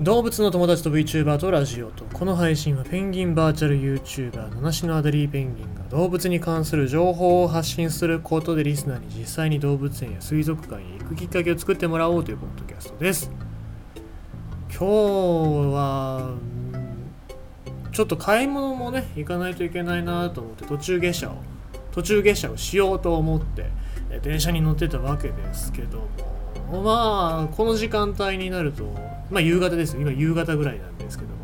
動物の友達と VTuber とラジオとこの配信はペンギンバーチャル YouTuber 七種のアデリーペンギンが動物に関する情報を発信することでリスナーに実際に動物園や水族館へ行くきっかけを作ってもらおうというポッドキャストです。今日はちょっと買い物もね行かないといけないなと思って途中下車を途中下車をしようと思って電車に乗ってたわけですけども。まあこの時間帯になるとまあ夕方ですよ。今夕方ぐらいなんですけども。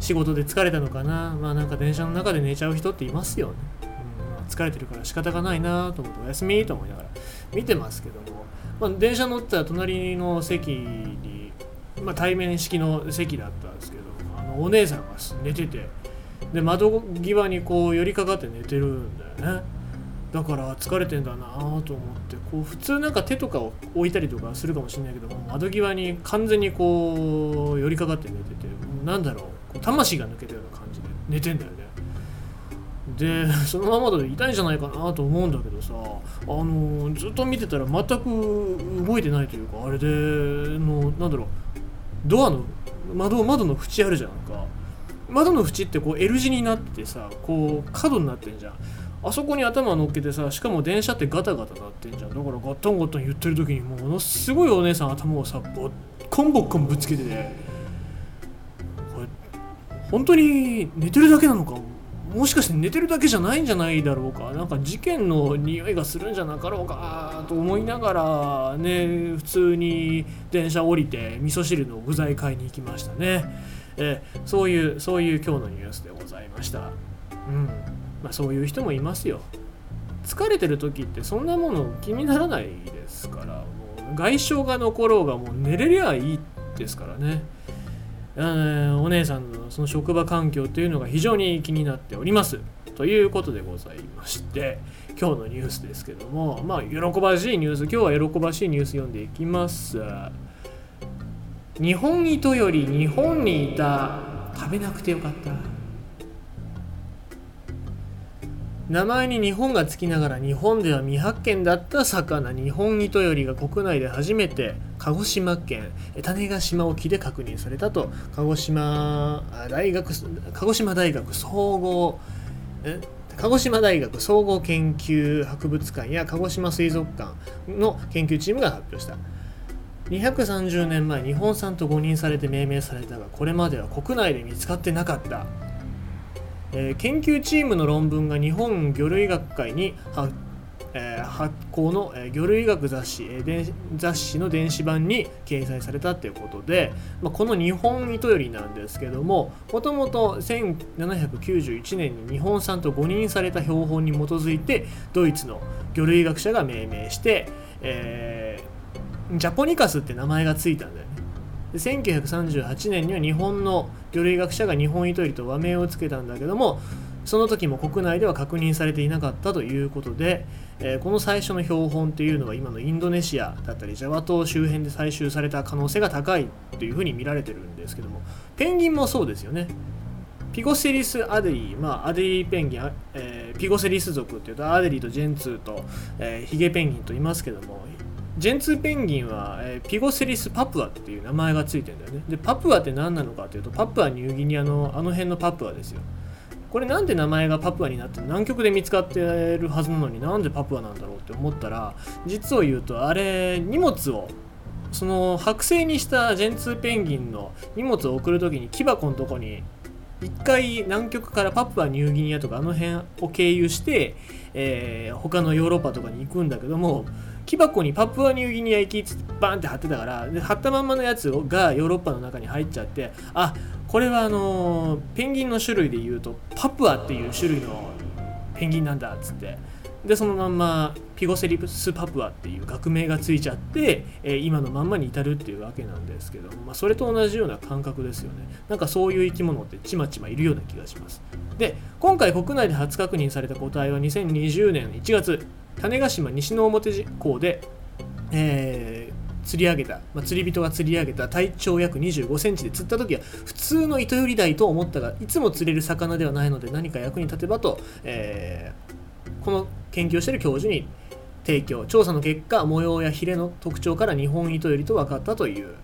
仕事で疲れたのかな？まあなんか電車の中で寝ちゃう人っていますよね、うん、疲れてるから仕方がないなと思ってお休み？と思いながら見てますけども、まあ、電車乗ったら隣の席に、まあ、対面式の席だったんですけどあのお姉さんが寝てて。で窓際にこう寄りかかって寝てるんだよね。だから疲れてんだなと思ってこう普通なんか手とかを置いたりとかするかもしれないけども窓際に完全にこう寄りかかって寝ててなんだろう魂が抜けたような感じで寝てんだよね。で そのままだと痛いんじゃないかなと思うんだけどさあのずっと見てたら全く動いてないというかあれでのなんだろうドアの窓窓の縁あるじゃんか。窓の縁ってこう L 字になってさこう角になってんじゃん。あそこに頭乗っけてさしかも電車ってガタガタなってんじゃん。だからガッタンガッタン言ってる時にものすごいお姉さん頭をさボッコンボッコンぶつけててこれ本当に寝てるだけなのかもしかして寝てるだけじゃないんじゃないだろうか。なんか事件の匂いがするんじゃなかろうかと思いながらね普通に電車降りて味噌汁の具材買いに行きましたね。えそういうそういう今日のニュースでございました。うん。まあ、そういう人もいますよ。疲れてる時ってそんなもの気にならないですから。もう外傷が残ろうがもう寝れりゃいいですからね。お姉さんのその職場環境というのが非常に気になっております。ということでございまして今日のニュースですけどもまあ喜ばしいニュース今日は喜ばしいニュース読んでいきます。日本糸より日本にいた。食べなくてよかった。名前に日本がつきながら日本では未発見だった魚。日本糸よりが国内で初めて鹿児島県種子島沖で確認されたと。鹿児島大学鹿児島大学総合鹿児島大学総合研究博物館や鹿児島水族館の研究チームが発表した。230年前日本産と誤認されて命名されたがこれまでは国内で見つかってなかった。えー、研究チームの論文が日本魚類学会に発,、えー、発行の、えー、魚類学雑誌、えー、雑誌の電子版に掲載されたということで、まあ、この日本糸よりなんですけどももともと1791年に日本産と誤認された標本に基づいてドイツの魚類学者が命名して、えー、ジャポニカスって名前がついたんだよね。1938年には日本の魚類学者が日本糸よりと和名を付けたんだけどもその時も国内では確認されていなかったということで、えー、この最初の標本というのは今のインドネシアだったりジャワ島周辺で採集された可能性が高いというふうに見られてるんですけどもペンギンもそうですよねピゴセリス・アデリー、まあ、アデリーペンギン、えー、ピゴセリス族っていうとアデリーとジェンツーと、えー、ヒゲペンギンと言いますけどもジェンツーペンギンは、えー、ピゴセリス・パプアっていう名前がついてるんだよね。で、パプアって何なのかというと、パプアニューギニアのあの辺のパプアですよ。これなんで名前がパプアになって南極で見つかってるはずなのになんでパプアなんだろうって思ったら実を言うとあれ荷物をその剥製にしたジェンツーペンギンの荷物を送る時に木箱のとこに一回南極からパプアニューギニアとかあの辺を経由して、えー、他のヨーロッパとかに行くんだけども木箱にパプアニューギニア行きっつってバンって貼ってたからで貼ったまんまのやつがヨーロッパの中に入っちゃってあこれはあのー、ペンギンの種類でいうとパプアっていう種類のペンギンなんだっつって。でそのまんまピゴセリプスパプアっていう学名がついちゃって、え、今のまんまに至るっていうわけなんですけど、まあ、それと同じような感覚ですよね。なんかそういう生き物ってちまちまいるような気がします。で今回国内で初確認された個体は2020年1月。種子島西之表港で、えー、釣り上げた、まあ、釣り人が釣り上げた体長約25センチで釣った時は普通の糸より台と思ったがいつも釣れる魚ではないので何か役に立てばと、えー、この研究をしている教授に提供調査の結果模様やヒレの特徴から日本糸よりと分かったという。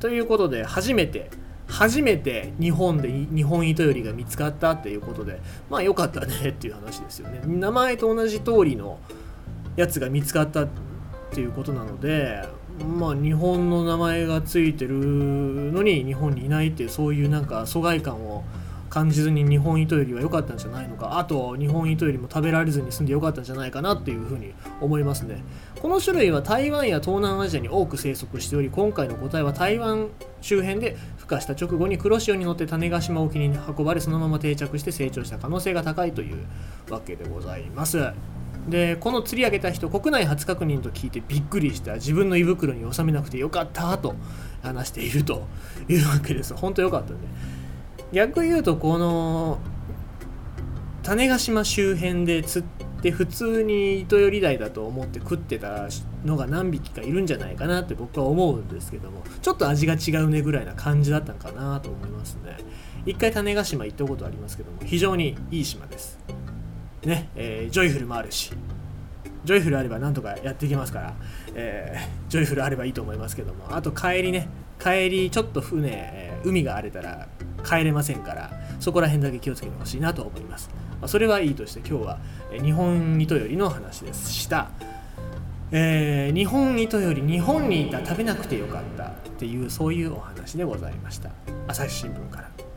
ということで初めて初めて日本で日本糸よりが見つかったっていうことでまあ良かったねっていう話ですよね。名前と同じ通りのやつが見つかったっていうことなのでまあ日本の名前がついてるのに日本にいないっていうそういうなんか疎外感を感じずに日本糸よりは良かったんじゃないのか。あと日本糸よりも食べられずに済んで良かったんじゃないかなっていうふうに思いますね。この種類は台湾や東南アジアに多く生息しており今回の個体は台湾周辺で孵化した直後に黒潮に乗って種子島沖に運ばれそのまま定着して成長した可能性が高いというわけでございます。でこの釣り上げた人国内初確認と聞いてびっくりした。自分の胃袋に収めなくてよかったと話しているというわけです。本当よかったね。逆言うとこの種子島周辺で釣って普通に糸より台だと思って食ってたのが何匹かいるんじゃないかなって僕は思うんですけどもちょっと味が違うねぐらいな感じだったのかなと思いますね。一回種子島行ったことありますけども非常にいい島です。ね、えー、ジョイフルもあるしジョイフルあればなんとかやっていけますから、えー、ジョイフルあればいいと思いますけども。あと帰りね帰りちょっと船、えー、海が荒れたら帰れませんからそこら辺だけ気をつけてほしいなと思います、まあ、それはいいとして今日は、え日本糸よりの話でした、えー、日本糸より日本にいた食べなくてよかったっていうそういうお話でございました。朝日新聞から。